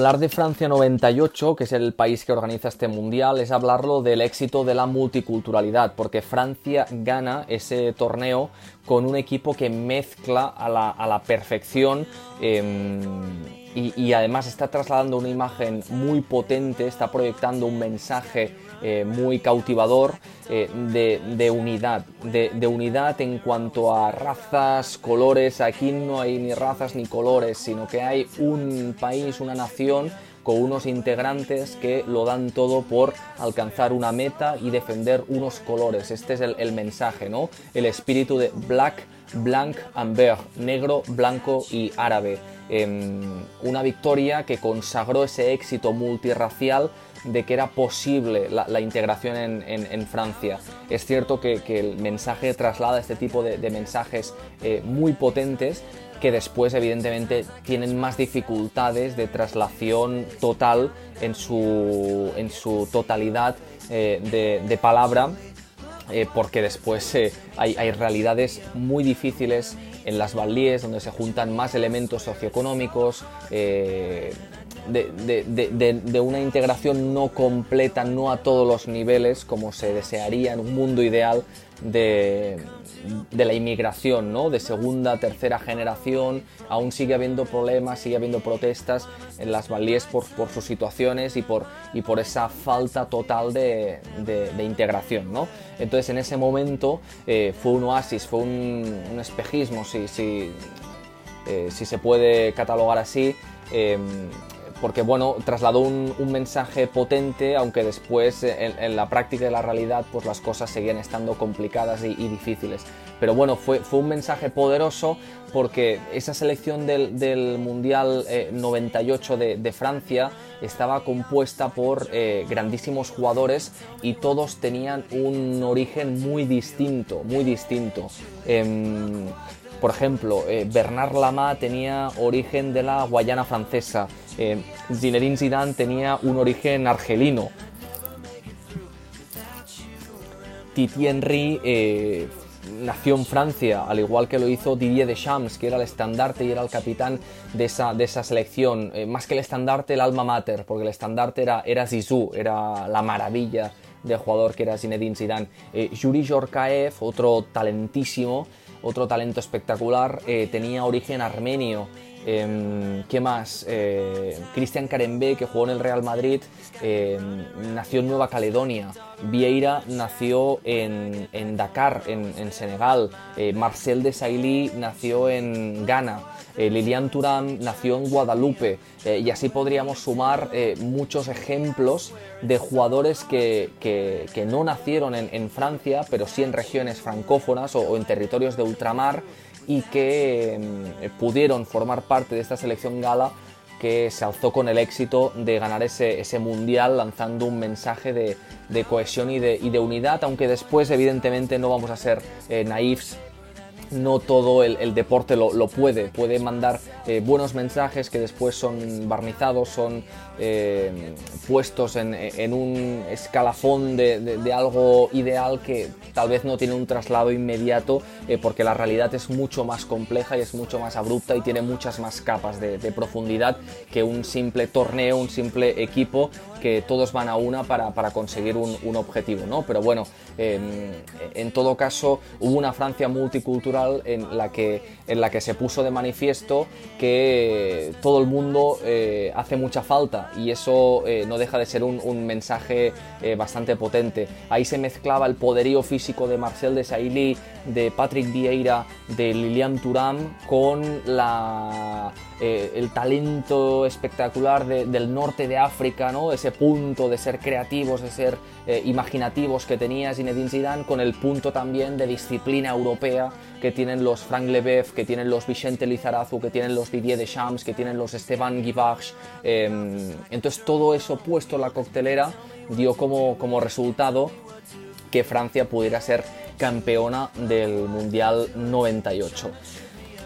hablar de Francia 98, que es el país que organiza este mundial, es hablarlo del éxito de la multiculturalidad, porque Francia gana ese torneo con un equipo que mezcla a la, perfección em, y, además está trasladando una imagen muy potente, está proyectando un mensaje eh, muy cautivador eh, de, unidad, de, unidad en cuanto a razas, colores. Aquí no hay ni razas ni colores, sino que hay un país, una nación con unos integrantes que lo dan todo por alcanzar una meta y defender unos colores. Este es el, mensaje, ¿no? El espíritu de Black, Blanc and negro, blanco y árabe. Em, una victoria que consagró ese éxito multirracial de que era posible la, integración en, Francia. Es cierto que, el mensaje traslada este tipo de, mensajes eh, muy potentes que después evidentemente tienen más dificultades de traslación total en su, en su totalidad eh, de, palabra eh, porque después hay, hay, realidades muy difíciles en las banlieues donde se juntan más elementos socioeconómicos, de, una integración no completa, no a todos los niveles, como se desearía en un mundo ideal de, la inmigración, ¿no? de segunda, tercera generación. Aún sigue habiendo problemas, sigue habiendo protestas en las valíes por, sus situaciones y por, y por esa falta total de, integración. ¿no? Entonces, en ese momento eh, fue un oasis, fue un, espejismo, si, si, eh, si, se puede catalogar así. Eh, porque bueno, trasladó un, mensaje potente, aunque después en, la práctica de la realidad pues las cosas seguían estando complicadas y, difíciles. Pero bueno, fue, fue, un mensaje poderoso porque esa selección del, Mundial 98 eh, de, Francia estaba compuesta por eh, grandísimos jugadores y todos tenían un origen muy distinto, muy distinto. Em, por ejemplo, eh, Bernard Lama tenía origen de la Guayana francesa, eh, Zinedine Zidane tenía un origen argelino, Titi Henry eh, nació en Francia, al igual que lo hizo Didier Deschamps, que era el estandarte y era el capitán de esa, selección. más que el estandarte, el alma mater, porque el estandarte era, era Zizou, era la maravilla de jugador que era Zinedine Zidane. Yuri Jorkaev, otro talentísimo, otro talento espectacular, eh, tenía origen armenio. Em, ¿Qué más? Eh, Cristian Carembe, que jugó en el Real Madrid, em, nació en Nueva Caledonia. Vieira nació en, Dakar, en, Senegal. Eh, Marcel de Sailly nació en Ghana. Eh, Lilian Turán nació en Guadalupe. Eh, y así podríamos sumar muchos ejemplos de jugadores que, no nacieron en, Francia, pero sí en regiones francófonas o, en territorios de ultramar y que em, pudieron formar parte de esta selección gala que se alzó con el éxito de ganar ese, ese mundial lanzando un mensaje de, de cohesión y de, y de, unidad, aunque después evidentemente no vamos a ser eh, naifs no todo el, deporte lo, puede. Puede mandar eh, buenos mensajes que después son barnizados, son eh, puestos en, un escalafón de, algo ideal que tal vez no tiene un traslado inmediato eh, porque la realidad es mucho más compleja y es mucho más abrupta y tiene muchas más capas de, profundidad que un simple torneo, un simple equipo que todos van a una para, conseguir un, objetivo. ¿no? Pero bueno, en todo caso hubo una Francia multicultural en la que, en la que se puso de manifiesto que todo el mundo eh, hace mucha falta y eso eh, no deja de ser un, mensaje eh, bastante potente. Ahí se mezclaba el poderío físico de Marcel de Sailly, de Patrick Vieira, de Lilian Thuram con la, el talento espectacular del norte de África, ¿no? ese punto de ser creativos, de ser imaginativos que tenía Zinedine Zidane, con el punto también de disciplina europea que tienen los Frank Lebev, que tienen los Vicente Lizarazu, que tienen los Didier Deschamps, que tienen los Esteban Guivarch. Em, entonces todo eso puesto en la coctelera dio como, como resultado que Francia pudiera ser campeona del Mundial 98.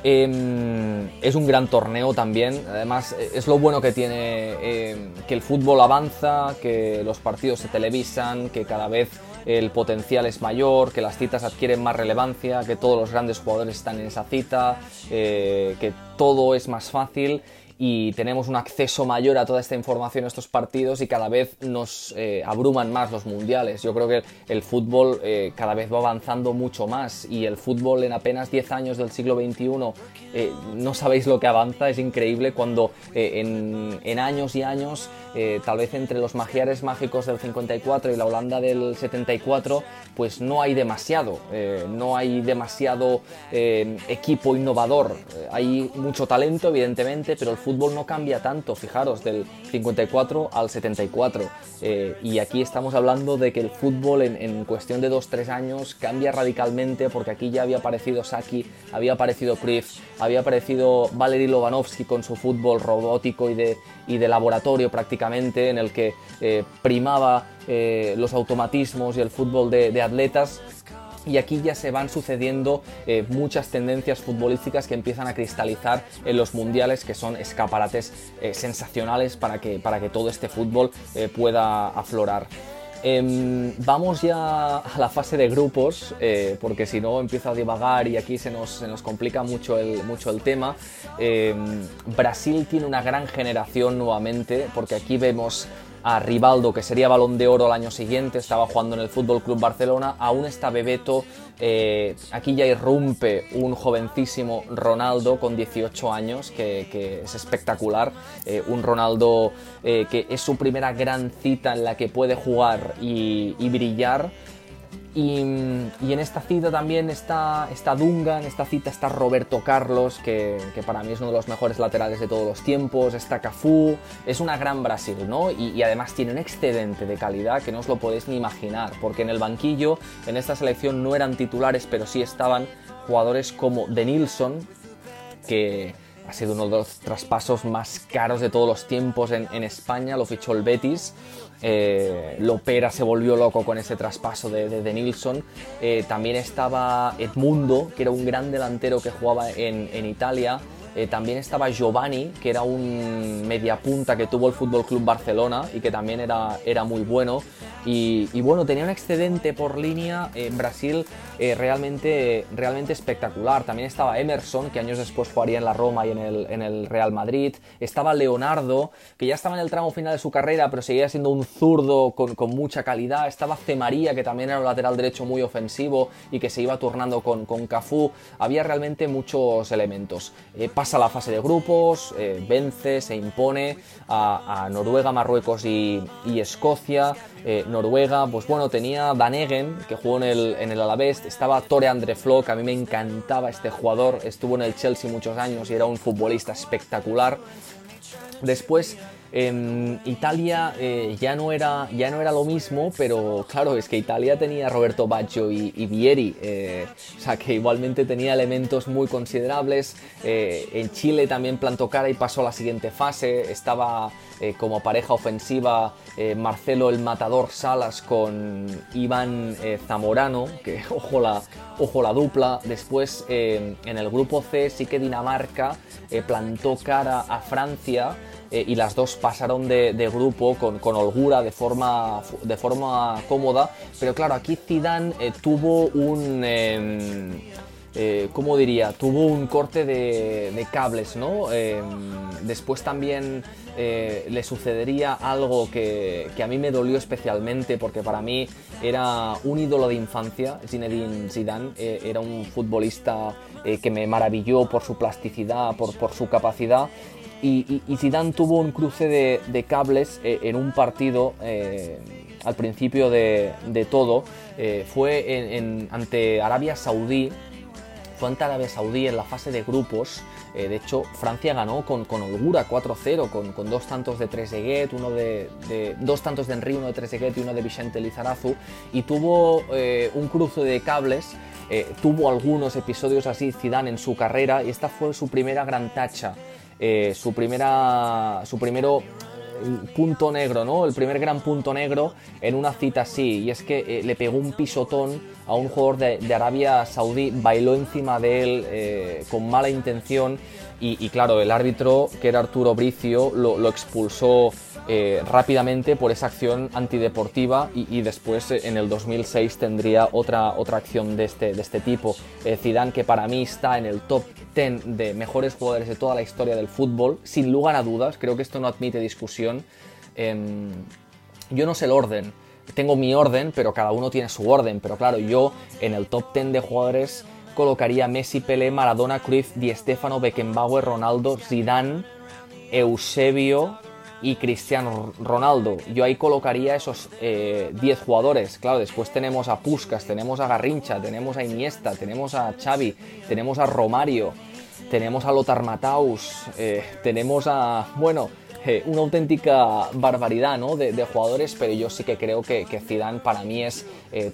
Em, es un gran torneo también, además es lo bueno que tiene em, que el fútbol avanza, que los partidos se televisan, que cada vez el potencial es mayor, que las citas adquieren más relevancia, que todos los grandes jugadores están en esa cita, eh, que todo es más fácil y tenemos un acceso mayor a toda esta información, a estos partidos y cada vez nos eh, abruman más los mundiales. Yo creo que el, fútbol eh, cada vez va avanzando mucho más y el fútbol en apenas 10 años del siglo XXI eh, no sabéis lo que avanza, es increíble cuando en, años y años, tal vez entre los magiares mágicos del 54 y la Holanda del 74, pues no hay demasiado, no hay demasiado equipo innovador, hay mucho talento evidentemente, pero el fútbol no cambia tanto, fijaros, del 54 al 74. Eh, y aquí estamos hablando de que el fútbol en, cuestión de 2-3 años cambia radicalmente porque aquí ya había aparecido Saki, había aparecido Cruyff, había aparecido Valery Lobanovsky con su fútbol robótico y de, y de laboratorio prácticamente, en el que eh, primaba eh, los automatismos y el fútbol de, de atletas y aquí ya se van sucediendo eh, muchas tendencias futbolísticas que empiezan a cristalizar en los mundiales, que son escaparates eh, sensacionales para que, para que todo este fútbol eh, pueda aflorar. Em, vamos ya a la fase de grupos, porque si no empiezo a divagar y aquí se nos, se nos complica mucho el, mucho el tema. Em, Brasil tiene una gran generación nuevamente, porque aquí vemos a Rivaldo, que sería balón de oro al año siguiente, estaba jugando en el Fútbol Club Barcelona, aún está Bebeto, eh, aquí ya irrumpe un jovencísimo Ronaldo con 18 años, que, es espectacular, eh, un Ronaldo eh, que es su primera gran cita en la que puede jugar y, y brillar. Y, en esta cita también está, está Dunga, en esta cita está Roberto Carlos, que, para mí es uno de los mejores laterales de todos los tiempos, está Cafú, es una gran Brasil, ¿no? Y, además tiene un excedente de calidad que no os lo podéis ni imaginar, porque en el banquillo, en esta selección no eran titulares, pero sí estaban jugadores como De Nilsson, que ha sido uno de los traspasos más caros de todos los tiempos en, en España, lo fichó el Betis, eh, Lopera se volvió loco con ese traspaso de, de, Nilsson. Eh, también estaba Edmundo, que era un gran delantero que jugaba en, en Italia. Eh, también estaba Giovanni, que era un mediapunta que tuvo el Fútbol Club Barcelona y que también era, era muy bueno. Y, bueno, tenía un excedente por línea en Brasil realmente, realmente espectacular. También estaba Emerson, que años después jugaría en la Roma y en el, en el Real Madrid. Estaba Leonardo, que ya estaba en el tramo final de su carrera, pero seguía siendo un zurdo con, mucha calidad. Estaba C. María, que también era un lateral derecho muy ofensivo y que se iba turnando con, con Cafú. Había realmente muchos elementos. Eh, pasa la fase de grupos, eh, vence, se impone a, Noruega, Marruecos y, Escocia. Eh, Noruega, pues bueno, tenía Danegen, que jugó en el, en el Alavés, estaba Tore Andre Flo, que a mí me encantaba este jugador, estuvo en el Chelsea muchos años y era un futbolista espectacular. Después en Italia eh, ya, no era, ya no era lo mismo, pero claro, es que Italia tenía Roberto Baggio y, Vieri, eh, o sea que igualmente tenía elementos muy considerables. Eh, en Chile también plantó cara y pasó a la siguiente fase. Estaba como pareja ofensiva Marcelo el Matador Salas con Iván Zamorano, que ojo la, ojo la dupla. Después en el grupo C sí que Dinamarca plantó cara a Francia. Eh, y las dos pasaron de, grupo con, holgura, de forma, de forma cómoda, pero claro, aquí Zidane eh, tuvo un... Em, eh, ¿cómo diría? Tuvo un corte de, cables, ¿no? Em, después también le sucedería algo que, que, a mí me dolió especialmente porque para mí era un ídolo de infancia, Zinedine Zidane, era un futbolista que me maravilló por su plasticidad, por, por su capacidad y, Zidane tuvo un cruce de, cables eh, en un partido eh, al principio de, todo. Eh, fue ante Arabia Saudí. Fue ante Arabia Saudí en la fase de grupos. de hecho, Francia ganó con, con holgura 4-0, con, dos tantos de Trezeguet, uno de, dos tantos de Henry, uno de Trezeguet y uno de Vicente Lizarazu. Y tuvo un cruce de cables tuvo algunos episodios así Zidane en su carrera y esta fue su primera gran tacha eh, su, primera, su primero eh, punto negro, ¿no? El primer gran punto negro en una cita así. Y es que eh, le pegó un pisotón a un jugador de, Arabia Saudí, bailó encima de él con mala intención. Y, claro, el árbitro, que era Arturo Bricio, lo, expulsó eh, rápidamente por esa acción antideportiva y, después eh, en el 2006 tendría otra, otra acción de este, de este tipo. Eh, Zidane que para mí está en el top 10 de mejores jugadores de toda la historia del fútbol, sin lugar a dudas, creo que esto no admite discusión. Em, yo no sé el orden, tengo mi orden, pero cada uno tiene su orden, pero claro, yo en el top 10 de jugadores colocaría Messi, Pelé, Maradona, Cruyff, Di Stefano, Beckenbauer, Ronaldo, Zidane, Eusebio, y Cristiano Ronaldo. Yo ahí colocaría esos 10 eh, jugadores. Claro, después tenemos a Puskas, tenemos a Garrincha, tenemos a Iniesta, tenemos a Xavi, tenemos a Romario, tenemos a Lothar Matthaus, eh, tenemos a, bueno, eh, una auténtica barbaridad ¿no? de, jugadores, pero yo sí que creo que, que Zidane para mí es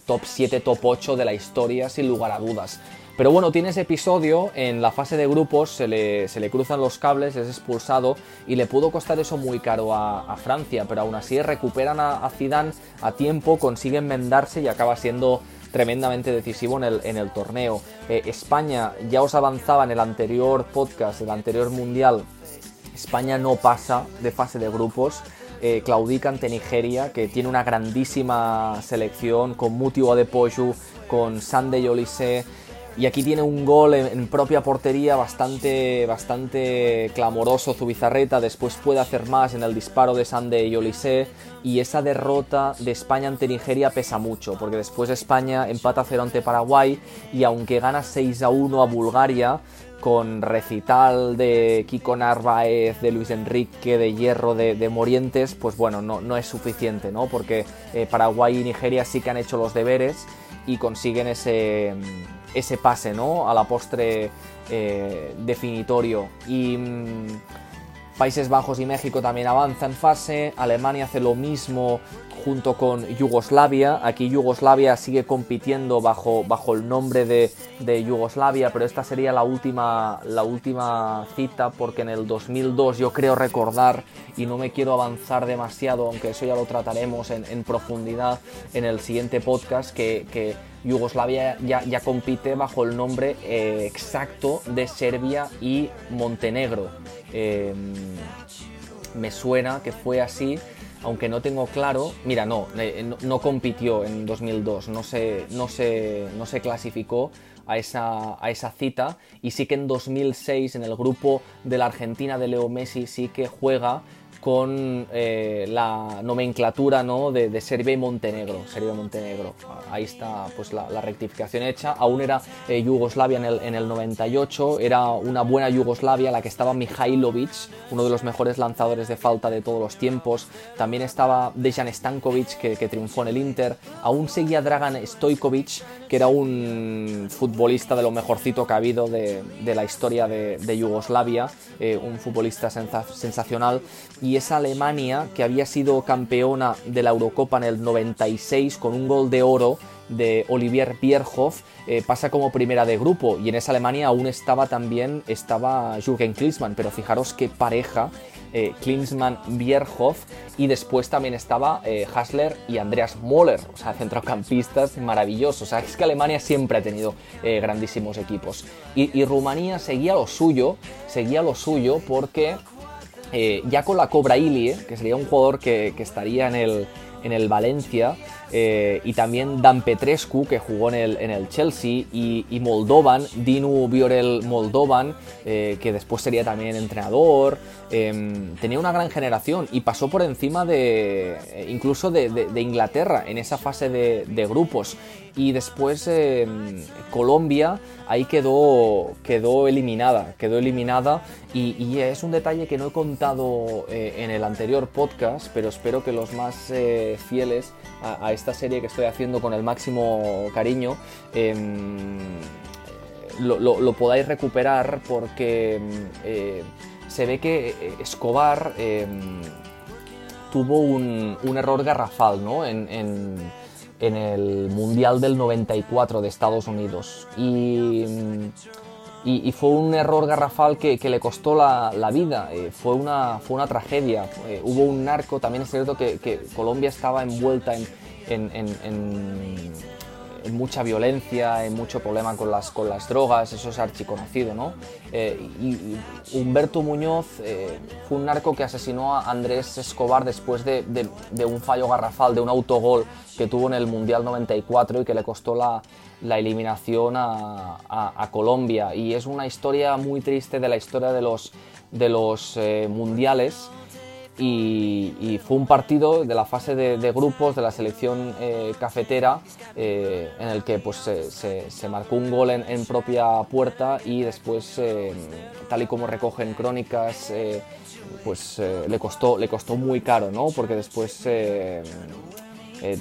top 7, top 8 de la historia sin lugar a dudas. Pero bueno, tiene ese episodio, en la fase de grupos se le, cruzan los cables, es expulsado y le pudo costar eso muy caro a, Francia, pero aún así recuperan a, Zidane a tiempo, consiguen vendarse y acaba siendo tremendamente decisivo en el, en el torneo. Eh, España, ya os avanzaba en el anterior podcast, el anterior mundial, España no pasa de fase de grupos. Eh, claudica ante Nigeria, que tiene una grandísima selección con Mutiu Adepoju, con Sande Olise, y aquí tiene un gol en, propia portería bastante, bastante clamoroso Zubizarreta. Después puede hacer más en el disparo de Sande y Olise. Y esa derrota de España ante Nigeria pesa mucho, porque después España empata 0 ante Paraguay. Y aunque gana 6 a 1 a Bulgaria, con recital de Kiko Narváez, de Luis Enrique, de Hierro, de, Morientes, pues bueno, no, no, es suficiente, ¿no? Porque eh, Paraguay y Nigeria sí que han hecho los deberes y consiguen ese ese pase, ¿no? A la postre eh, definitorio. Y mm, Países Bajos y México también avanzan fase. Alemania hace lo mismo junto con Yugoslavia. Aquí Yugoslavia sigue compitiendo bajo, bajo el nombre de, de, Yugoslavia, pero esta sería la última, la última cita porque en el 2002 yo creo recordar, y no me quiero avanzar demasiado, aunque eso ya lo trataremos en, profundidad en el siguiente podcast, que, Yugoslavia ya, compite bajo el nombre eh, exacto de Serbia y Montenegro. Eh, me suena que fue así aunque no tengo claro, mira, no, eh, no, compitió en 2002, no se, no se, no se clasificó a esa, a esa cita y sí que en 2006 en el grupo de la Argentina de Leo Messi sí que juega con eh, la nomenclatura ¿no? de, Serbia y Montenegro. Serbia y Montenegro. Ahí está pues, la, rectificación hecha. Aún era eh, Yugoslavia en el, en el, 98, era una buena Yugoslavia la que estaba Mihailovic, uno de los mejores lanzadores de falta de todos los tiempos. También estaba Dejan Stankovic, que, que triunfó en el Inter. Aún seguía Dragan Stojkovic, que era un futbolista de lo mejorcito que ha habido de, de la historia de, Yugoslavia, eh, un futbolista sensacional. Y esa Alemania que había sido campeona de la Eurocopa en el 96 con un gol de oro de Olivier Bierhoff eh, pasa como primera de grupo y en esa Alemania aún estaba también estaba Jürgen Klinsmann pero fijaros qué pareja eh, Klinsmann-Bierhoff y después también estaba eh, Hasler y Andreas Moller, o sea, centrocampistas maravillosos. O sea, es que Alemania siempre ha tenido eh, grandísimos equipos. Y, y, Rumanía seguía lo suyo, seguía lo suyo porque eh, ya con la Cobra Ilie, que sería un jugador que, estaría en el, en el Valencia, eh, y también Dan Petrescu, que jugó en el, en el Chelsea, y, Moldovan, Dinu Biorel Moldovan, eh, que después sería también entrenador. Em, tenía una gran generación y pasó por encima de incluso de, Inglaterra en esa fase de, grupos. Y después em, Colombia ahí quedó, quedó eliminada, quedó eliminada y, es un detalle que no he contado eh, en el anterior podcast, pero espero que los más fieles a, esta serie que estoy haciendo con el máximo cariño, em, lo, podáis recuperar porque em, eh, se ve que eh, Escobar em, tuvo un, error garrafal ¿no? en, el Mundial del 94 de Estados Unidos. Y y, fue un error garrafal que, le costó la, vida, eh, fue, una, fue una tragedia. hubo un narco, también es cierto que, Colombia estaba envuelta en, mucha violencia, en mucho problema con las, con las drogas, eso es archiconocido, ¿no? y, Humberto Muñoz fue un narco que asesinó a Andrés Escobar después de, de, un fallo garrafal, de un autogol que tuvo en el Mundial 94 y que le costó la, la eliminación a, Colombia. Y es una historia muy triste de la historia de los, de los mundiales y, fue un partido de la fase de, grupos de la selección eh, cafetera eh, en el que pues, se, marcó un gol en, propia puerta y después, eh, tal y como recogen crónicas, pues le, costó, le costó muy caro, ¿no? porque después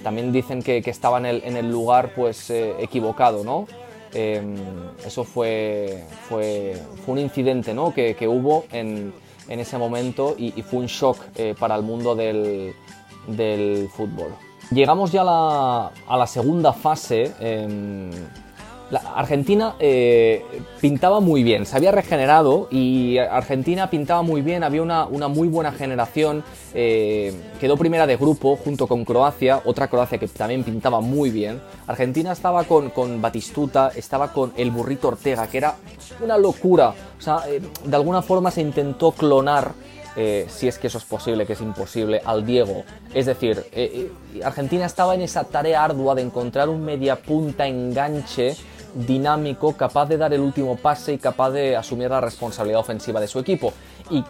también dicen que, estaba en el, lugar pues, equivocado. ¿no? eso fue, fue, un incidente ¿no? que, que hubo en en ese momento y, fue un shock eh, para el mundo del, fútbol. Llegamos ya a la, segunda fase. Em, Argentina eh, pintaba muy bien, se había regenerado y Argentina pintaba muy bien, había una, muy buena generación, eh, quedó primera de grupo junto con Croacia, otra Croacia que también pintaba muy bien. Argentina estaba con, con Batistuta, estaba con el burrito Ortega, que era una locura, o sea, eh, de alguna forma se intentó clonar si es que eso es posible, que es imposible, al Diego. Es decir, Argentina estaba en esa tarea ardua de encontrar un media punta enganche dinámico, capaz de dar el último pase y capaz de asumir la responsabilidad ofensiva de su equipo. Y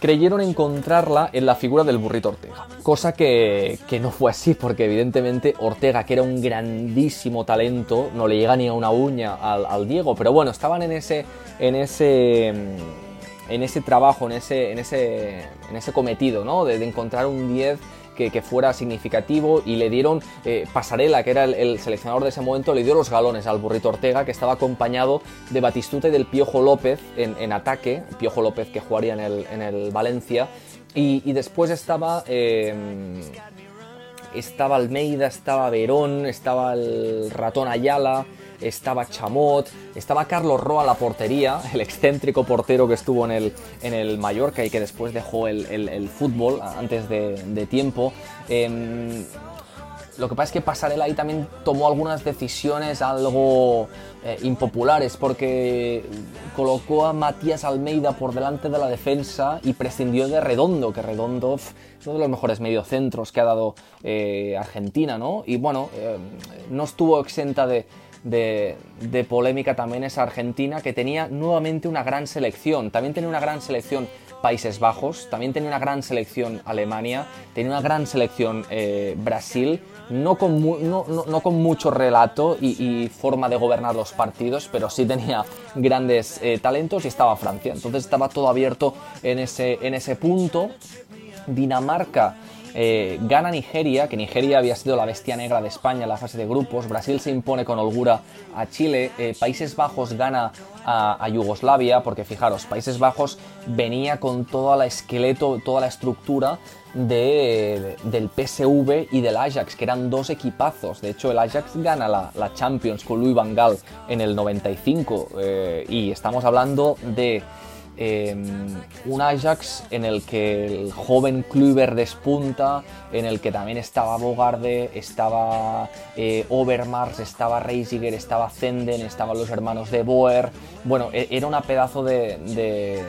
creyeron encontrarla en la figura del burrito Ortega. Cosa que, no fue así, porque evidentemente Ortega, que era un grandísimo talento, no le llega ni a una uña al, Diego, pero bueno, estaban en ese, en ese, en ese trabajo, en ese, en ese, en ese cometido, ¿no? De, de encontrar un 10 que, fuera significativo y le dieron eh, Pasarela, que era el, seleccionador de ese momento, le dio los galones al burrito Ortega, que estaba acompañado de Batistuta y del Piojo López en, ataque, Piojo López que jugaría en el, Valencia, y, después estaba... Em, estaba Almeida, estaba Verón, estaba el ratón Ayala, estaba Chamot, estaba Carlos Roa la portería, el excéntrico portero que estuvo en el, en el Mallorca y que después dejó el, fútbol antes de, tiempo. Em, lo que pasa es que Pasarela ahí también tomó algunas decisiones algo eh, impopulares porque colocó a Matías Almeida por delante de la defensa y prescindió de Redondo, que Redondo es uno de los mejores mediocentros que ha dado eh, Argentina, ¿no? Y bueno, eh, no estuvo exenta de, de, polémica también es Argentina, que tenía nuevamente una gran selección. También tenía una gran selección Países Bajos, también tenía una gran selección Alemania, tenía una gran selección eh, Brasil, no con, no, con, mucho relato y, forma de gobernar los partidos, pero sí tenía grandes eh, talentos y estaba Francia. Entonces estaba todo abierto en ese, en ese punto. Dinamarca eh, gana Nigeria, que Nigeria había sido la bestia negra de España en la fase de grupos. Brasil se impone con holgura a Chile. Eh, Países Bajos gana a, Yugoslavia, porque fijaros, Países Bajos venía con todo el esqueleto, toda la estructura de, del PSV y del Ajax, que eran dos equipazos. De hecho, el Ajax gana la, Champions con Louis Van Gaal en el 95. Eh, y estamos hablando de Em, un Ajax en el que el joven Kluivert despunta, en el que también estaba Bogarde, estaba eh, Overmars, estaba Reisiger, estaba Zenden, estaban los hermanos de Boer. Bueno, e, era pedazo de,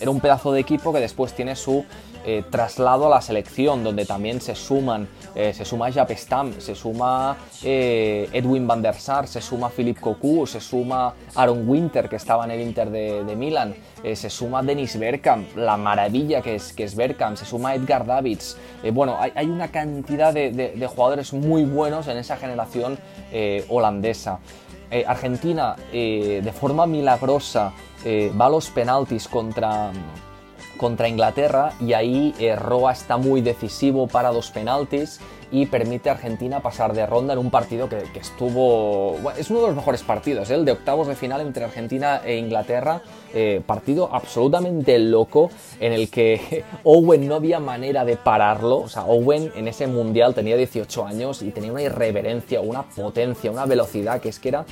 era un pedazo de equipo que después tiene su eh, traslado a la selección, donde también se suman, eh, se suma Jaap Stam, se suma eh, Edwin van der Sar, se suma Philip Cocu, se suma Aaron Winter, que estaba en el Inter de, de Milan, se suma Dennis Bergkamp, la maravilla que es, que es Bergkamp, se suma Edgar Davids. bueno, hay, una cantidad de, de, jugadores muy buenos en esa generación holandesa. Argentina, de forma milagrosa, va a los penaltis contra contra Inglaterra y ahí eh, Roa está muy decisivo para dos penaltis y permite a Argentina pasar de ronda en un partido que, estuvo... es uno de los mejores partidos, ¿eh? el de octavos de final entre Argentina e Inglaterra, eh, partido absolutamente loco en el que Owen no había manera de pararlo, o sea, Owen en ese mundial tenía 18 años y tenía una irreverencia, una potencia, una velocidad que es que era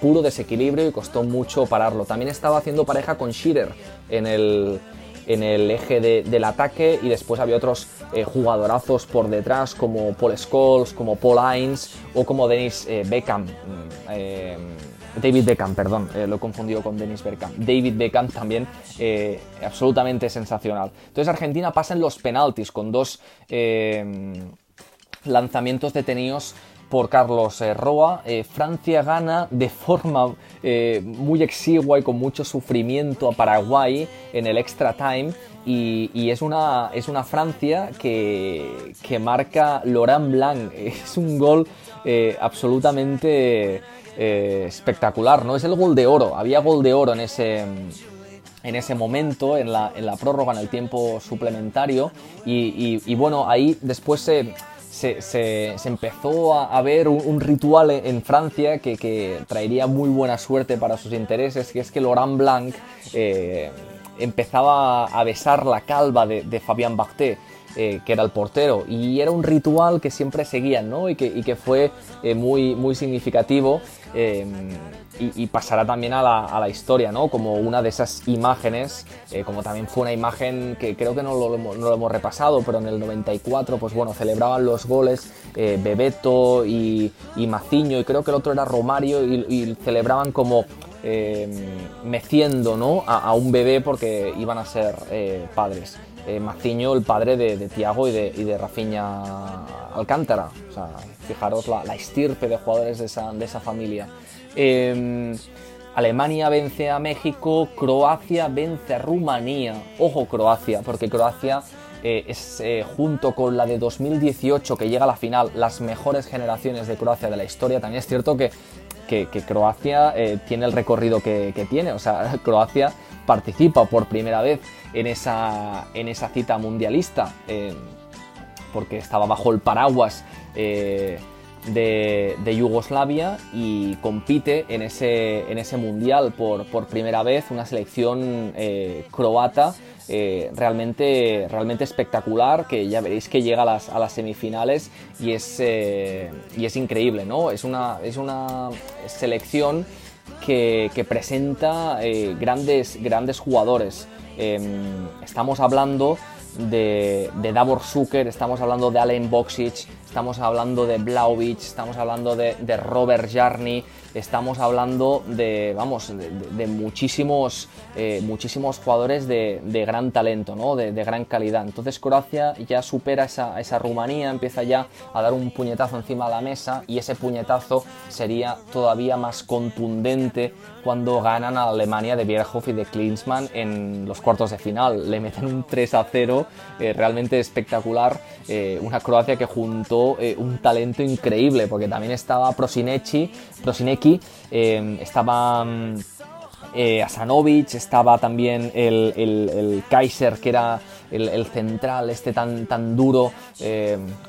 puro desequilibrio y costó mucho pararlo. También estaba haciendo pareja con Shearer en el en el eje del ataque y después había otros eh, jugadorazos por detrás como Paul Scholes, como Paul Hines o como Dennis eh, Beckham. Mm, David Beckham, perdón, lo he confundido con Dennis Beckham. David Beckham también absolutamente sensacional. Entonces Argentina pasa en los penaltis con dos lanzamientos detenidos por Carlos eh, Roa. Eh, Francia gana de forma eh, muy exigua y con mucho sufrimiento a Paraguay en el extra time. Y, es, una, es una Francia que, que marca Laurent Blanc. Es un gol absolutamente espectacular, ¿no? Es el gol de oro. Había gol de oro en ese, en ese momento, en la, en la prórroga, en el tiempo suplementario. Y, bueno, ahí después se se, empezó a, ver un, ritual en Francia que, traería muy buena suerte para sus intereses, que es que Laurent Blanc eh, empezaba a besar la calva de, de Fabien Barthez. Eh, que era el portero, y era un ritual que siempre seguían, ¿no? Y que, fue eh, muy significativo y, pasará también a la, historia, ¿no? Como una de esas imágenes, eh, como también fue una imagen que creo que no lo, hemos repasado, pero en el 94, pues bueno, celebraban los goles eh, Bebeto y, Maciño, y creo que el otro era Romario, y, celebraban como eh, meciendo, ¿no? A, un bebé porque iban a ser padres. Maciño, el padre de, Tiago y de, Rafinha Alcántara. O sea, fijaros la, estirpe de jugadores de esa, familia. Em, Alemania vence a México, Croacia vence a Rumanía. Ojo Croacia, porque Croacia eh, es eh, junto con la de 2018 que llega a la final, las mejores generaciones de Croacia de la historia. También es cierto que, que, Croacia eh, tiene el recorrido que, tiene, o sea, Croacia participa por primera vez en esa, en esa cita mundialista, porque estaba bajo el paraguas de, Yugoslavia y compite en ese, en ese mundial por, primera vez una selección eh, croata eh, realmente, realmente espectacular que ya veréis que llega a las, a las semifinales y es, eh, y es increíble, ¿no? Es una, es una selección que, presenta grandes, grandes jugadores. Em, estamos hablando de, de Davor Zucker, estamos hablando de Allen Boxic, estamos hablando de Blaovic, estamos hablando de, Robert Jarni, estamos hablando de, vamos, de, muchísimos, eh, muchísimos jugadores de, gran talento, ¿no? de, gran calidad. Entonces Croacia ya supera esa, esa Rumanía, empieza ya a dar un puñetazo encima de la mesa y ese puñetazo sería todavía más contundente cuando ganan a Alemania de Bierhoff y de Klinsmann en los cuartos de final. Le meten un 3 a 0 eh, realmente espectacular. Eh, una Croacia que juntó eh, un talento increíble, porque también estaba Prosinecki, Prosinecki estaba mm, Asanovic, estaba también el, Kaiser, que era el, central, este tan, tan duro.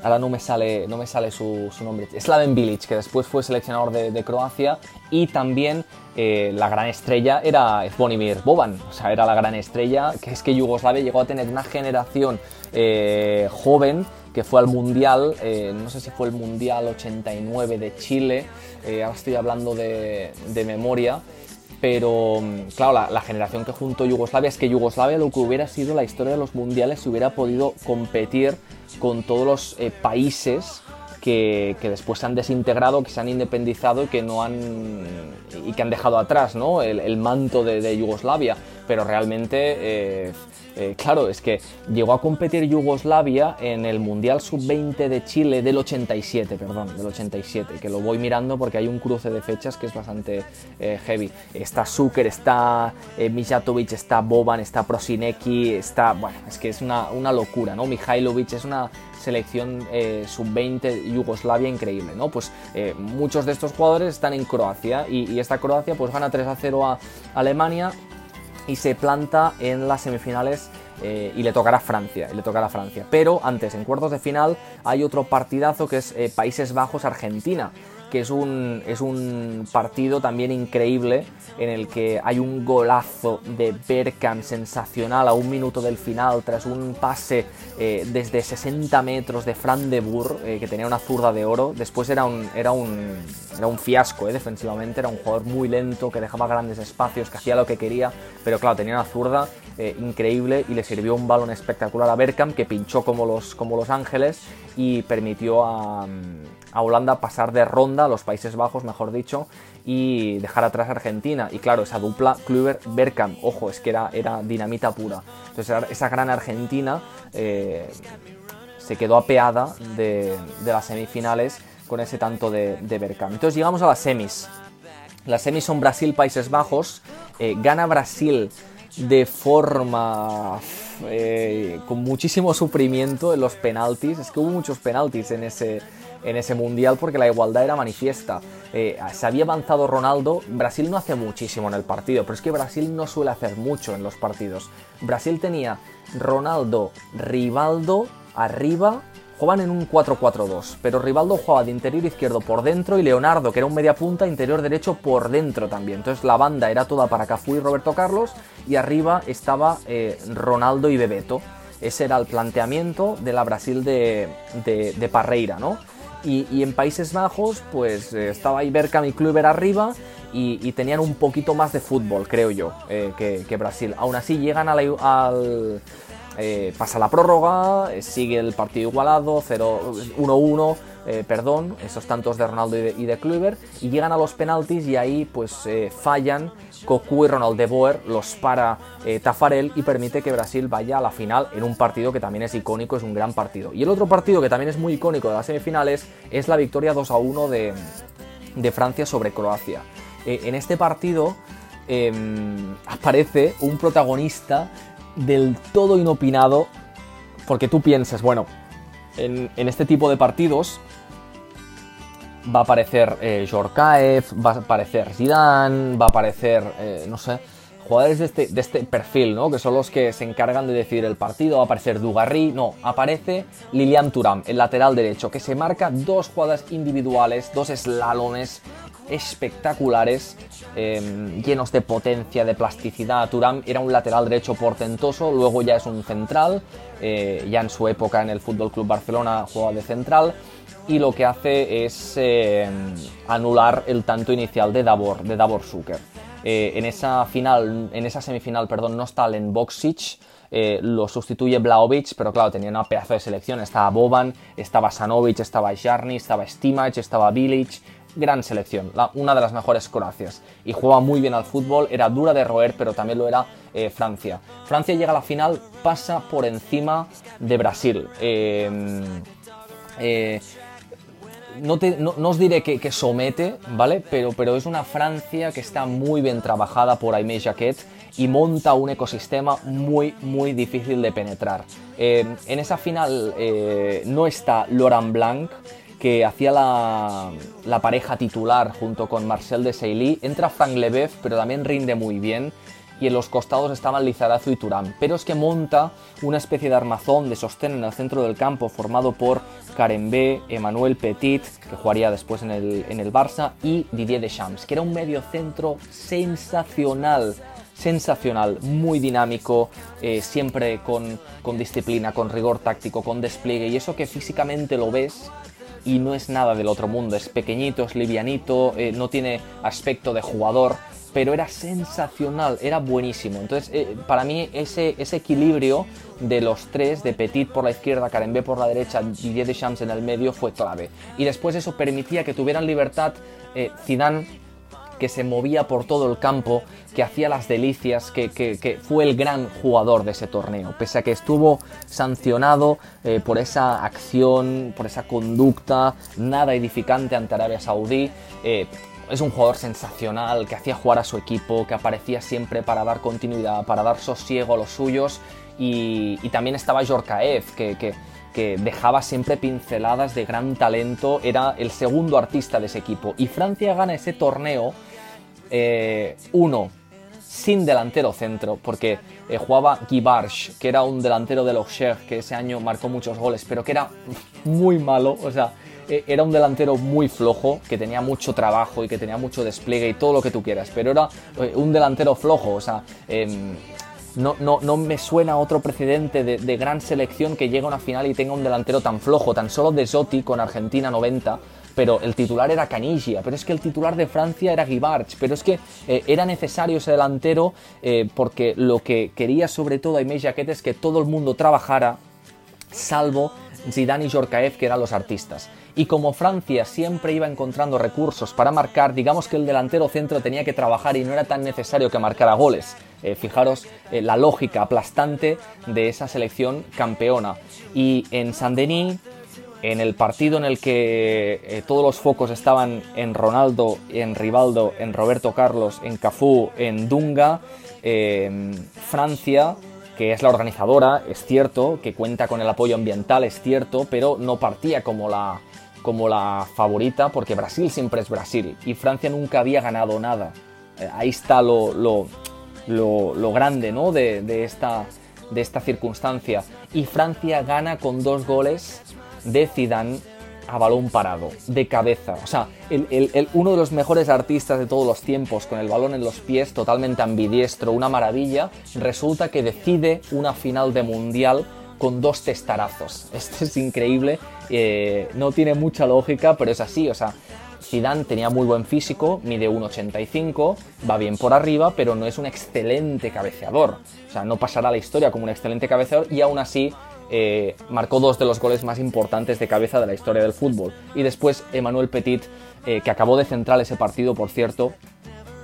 ahora no me sale, no me sale su, nombre. Slaven Bilic, que después fue seleccionador de Croacia. Y también eh, la gran estrella era Zvonimir Boban, o sea, era la gran estrella, que es que Yugoslavia llegó a tener una generación eh, joven que fue al Mundial, eh, no sé si fue el Mundial 89 de Chile, ahora estoy hablando de, memoria, pero claro, la, generación que juntó Yugoslavia es que Yugoslavia lo que hubiera sido la historia de los mundiales si hubiera podido competir con todos los países que, después se han desintegrado, que se han independizado y que no han y que han dejado atrás ¿no? el, manto de, Yugoslavia. Pero realmente, eh, eh, claro, es que llegó a competir Yugoslavia en el Mundial Sub-20 de Chile del 87, perdón, del 87, que lo voy mirando porque hay un cruce de fechas que es bastante eh, heavy. Está Zucker, está Mijatovic, está Boban, está Prosinecki, está, bueno, es que es una, una locura, ¿no? Mihailovic es una selección eh, sub-20 Yugoslavia increíble, ¿no? Pues eh, muchos de estos jugadores están en Croacia y, esta Croacia pues gana 3 a 0 a Alemania y se planta en las semifinales eh, y le tocará Francia, y le tocará Francia. Pero antes, en cuartos de final, hay otro partidazo que es Países Bajos-Argentina. Que es un, es un partido también increíble en el que hay un golazo de Berkham sensacional a un minuto del final tras un pase eh, desde 60 metros de Fran de Boer, eh, que tenía una zurda de oro. Después era un, era un, era un fiasco eh, defensivamente, era un jugador muy lento que dejaba grandes espacios, que hacía lo que quería, pero claro, tenía una zurda increíble y le sirvió un balón espectacular a Berkham que pinchó como los, como los Ángeles y permitió a, a Holanda pasar de ronda, a los Países Bajos, mejor dicho, y dejar atrás a Argentina. Y claro, esa dupla Kluivert-Bergkamp, ojo, es que era, era dinamita pura. Entonces esa gran Argentina eh, se quedó apeada de, las semifinales con ese tanto de, de. Entonces llegamos a las semis. Las semis son Brasil-Países Bajos. Eh, gana Brasil de forma eh, con muchísimo sufrimiento en los penaltis. Es que hubo muchos penaltis en ese, en ese mundial porque la igualdad era manifiesta. Eh, se había avanzado Ronaldo, Brasil no hace muchísimo en el partido, pero es que Brasil no suele hacer mucho en los partidos. Brasil tenía Ronaldo, Rivaldo arriba, jugaban en un 4-4-2, pero Rivaldo jugaba de interior izquierdo por dentro y Leonardo, que era un media punta, interior derecho por dentro también. Entonces la banda era toda para Cafú y Roberto Carlos y arriba estaba eh, Ronaldo y Bebeto. Ese era el planteamiento de la Brasil de, de Parreira, ¿no? Y, en Países Bajos, pues eh, estaba ahí Berkham y Kluivert arriba y, tenían un poquito más de fútbol, creo yo, eh, que, Brasil. Aún así, llegan al. Eh, pasa la prórroga, sigue el partido igualado, 1-1 eh, perdón, esos tantos de Ronaldo y de, y y llegan a los penaltis y ahí pues eh, fallan Cocu y Ronald de Boer, los para eh, Tafarel y permite que Brasil vaya a la final en un partido que también es icónico, es un gran partido. Y el otro partido que también es muy icónico de las semifinales es la victoria 2 a 1 de, de Francia sobre Croacia. en este partido em, aparece un protagonista del todo inopinado, porque tú piensas, bueno, en, este tipo de partidos va a aparecer eh, Jorkaev, va a aparecer Zidane, va a aparecer, eh, no sé, jugadores de este, de este, perfil, ¿no? Que son los que se encargan de decidir el partido. Va a aparecer Dugarry, no, aparece Lilian Turam, el lateral derecho, que se marca dos jugadas individuales, dos slalones espectaculares, em, llenos de potencia, de plasticidad. Turam era un lateral derecho portentoso, luego ya es un central, eh, ya en su época en el Fútbol Club Barcelona juega de central y lo que hace es eh, anular el tanto inicial de Davor, de Davor Zucker. Eh, en esa final, en esa semifinal, perdón, no está Len Boksic, eh, lo sustituye Blaovic, pero claro, tenía una pedazo de selección. Estaba Boban, estaba Sanovic, estaba Jarni, estaba Stimac, estaba Bilic. Gran selección, una de las mejores Croacias. Y juega muy bien al fútbol, era dura de roer, pero también lo era Francia. Francia llega a la final, pasa por encima de Brasil no, os diré que, somete, ¿vale? Pero, pero, es una Francia que está muy bien trabajada por Aimé Jacquet y monta un ecosistema muy, muy difícil de penetrar. Eh, en esa final eh, no está Laurent Blanc, que hacía la, pareja titular junto con Marcel de Seilly. Entra Frank Lebev, pero también rinde muy bien y en los costados estaban Lizarazu y Turán. Pero es que monta una especie de armazón de sostén en el centro del campo formado por B, Emmanuel Petit, que jugaría después en el, en el Barça, y Didier Deschamps, que era un medio centro sensacional sensacional, muy dinámico, eh, siempre con, con, disciplina, con rigor táctico, con despliegue, y eso que físicamente lo ves y no es nada del otro mundo, es pequeñito, es livianito, eh, no tiene aspecto de jugador, pero era sensacional, era buenísimo. Entonces, eh, para mí ese, ese equilibrio de los tres, de Petit por la izquierda, B por la derecha, Didier Deschamps en el medio, fue clave. Y después eso permitía que tuvieran libertad eh, Zidane que se movía por todo el campo, que hacía las delicias, que, fue el gran jugador de ese torneo, pese a que estuvo sancionado eh, por esa acción, por esa conducta nada edificante ante Arabia Saudí es un jugador sensacional, que hacía jugar a su equipo, que aparecía siempre para dar continuidad, para dar sosiego a los suyos. Y, también estaba Jorkaev, que, dejaba siempre pinceladas de gran talento, era el segundo artista de ese equipo. Y Francia gana ese torneo, eh, uno, sin delantero centro, porque eh, jugaba Guy que era un delantero de los que ese año marcó muchos goles, pero que era muy malo, o sea, eh, era un delantero muy flojo, que tenía mucho trabajo y que tenía mucho despliegue y todo lo que tú quieras, pero era eh, un delantero flojo, o sea... No, no, no, me suena otro precedente de, gran selección que llegue a una final y tenga un delantero tan flojo, tan solo de Zotti con Argentina 90, pero el titular era Canigia, pero es que el titular de Francia era Guibarch, pero es que eh, era necesario ese delantero porque lo que quería sobre todo Aimé Jaquet es que todo el mundo trabajara, salvo Zidane y Jorkaev, que eran los artistas. Y como Francia siempre iba encontrando recursos para marcar, digamos que el delantero centro tenía que trabajar y no era tan necesario que marcara goles. Eh, fijaros eh, la lógica aplastante de esa selección campeona. Y en Saint-Denis, en el partido en el que eh, todos los focos estaban en Ronaldo, en Rivaldo, en Roberto Carlos, en Cafú, en Dunga, Francia que es la organizadora, es cierto, que cuenta con el apoyo ambiental, es cierto, pero no partía como la, como la favorita, porque Brasil siempre es Brasil y Francia nunca había ganado nada. Ahí está lo, lo, grande ¿no? de, esta, de esta circunstancia. Y Francia gana con dos goles de Zidane a balón parado, de cabeza. O sea, el, uno de los mejores artistas de todos los tiempos, con el balón en los pies, totalmente ambidiestro, una maravilla, resulta que decide una final de mundial con dos testarazos. Esto es increíble, eh, no tiene mucha lógica, pero es así, o sea, Zidane tenía muy buen físico, mide 1,85, va bien por arriba, pero no es un excelente cabeceador. O sea, no pasará a la historia como un excelente cabeceador y aún así eh, marcó dos de los goles más importantes de cabeza de la historia del fútbol. Y después Emmanuel Petit, eh, que acabó de central ese partido, por cierto,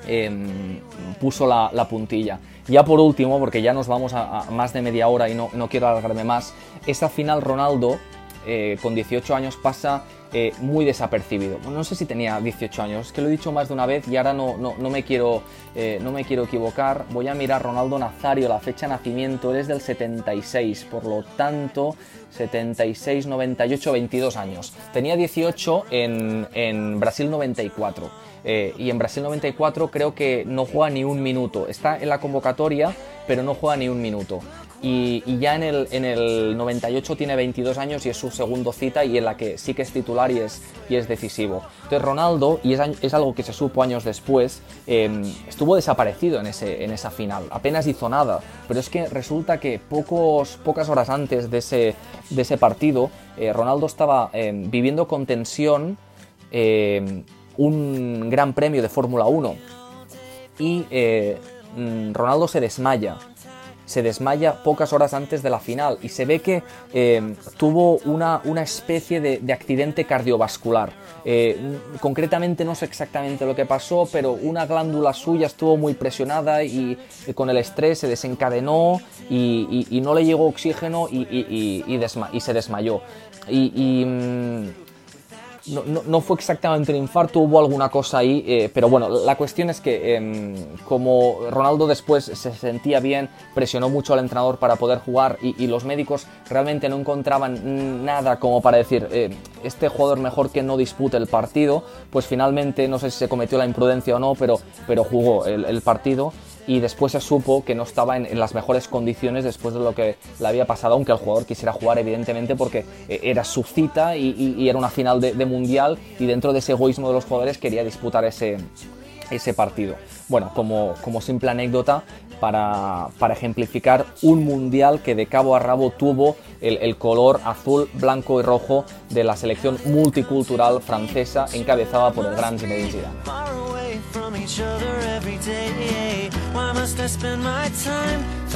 em, puso la, puntilla. Ya por último, porque ya nos vamos a, más de media hora y no, no quiero alargarme más, esa final Ronaldo, eh, con 18 años, pasa eh, muy desapercibido. No sé si tenía 18 años, es que lo he dicho más de una vez y ahora no, no, me, quiero, eh, no me quiero equivocar. Voy a mirar Ronaldo Nazario, la fecha de nacimiento, es del 76, por lo tanto, 76, 98, 22 años. Tenía 18 en, en Brasil 94. Eh, y en Brasil 94 creo que no juega ni un minuto. Está en la convocatoria, pero no juega ni un minuto y, ya en el, en el 98 tiene 22 años y es su segundo cita y en la que sí que es titular y es, y es decisivo. Entonces Ronaldo, y es, es algo que se supo años después, em, estuvo desaparecido en, ese, en esa final, apenas hizo nada, pero es que resulta que pocos, pocas horas antes de ese, de ese partido, eh, Ronaldo estaba em, viviendo con tensión em, un gran premio de Fórmula 1 y eh, mm, Ronaldo se desmaya se desmaya pocas horas antes de la final y se ve que eh, tuvo una, una especie de, accidente cardiovascular. Eh, concretamente no sé exactamente lo que pasó, pero una glándula suya estuvo muy presionada y, con el estrés se desencadenó y, no le llegó oxígeno y, y se desmayó. Y, mm, no, fue exactamente un infarto, hubo alguna cosa ahí, eh, pero bueno, la cuestión es que em, como Ronaldo después se sentía bien, presionó mucho al entrenador para poder jugar y, los médicos realmente no encontraban nada como para decir, eh, este jugador mejor que no dispute el partido, pues finalmente no sé si se cometió la imprudencia o no, pero, pero jugó el partido y después se supo que no estaba en, las mejores condiciones después de lo que le había pasado, aunque el jugador quisiera jugar evidentemente porque eh, era su cita y, era una final de, mundial y dentro de ese egoísmo de los jugadores quería disputar ese, ese partido. Bueno, como, como simple anécdota, para, ejemplificar un mundial que de cabo a rabo tuvo el, el, color azul, blanco y rojo de la selección multicultural francesa encabezada por el gran Zinedine Zidane.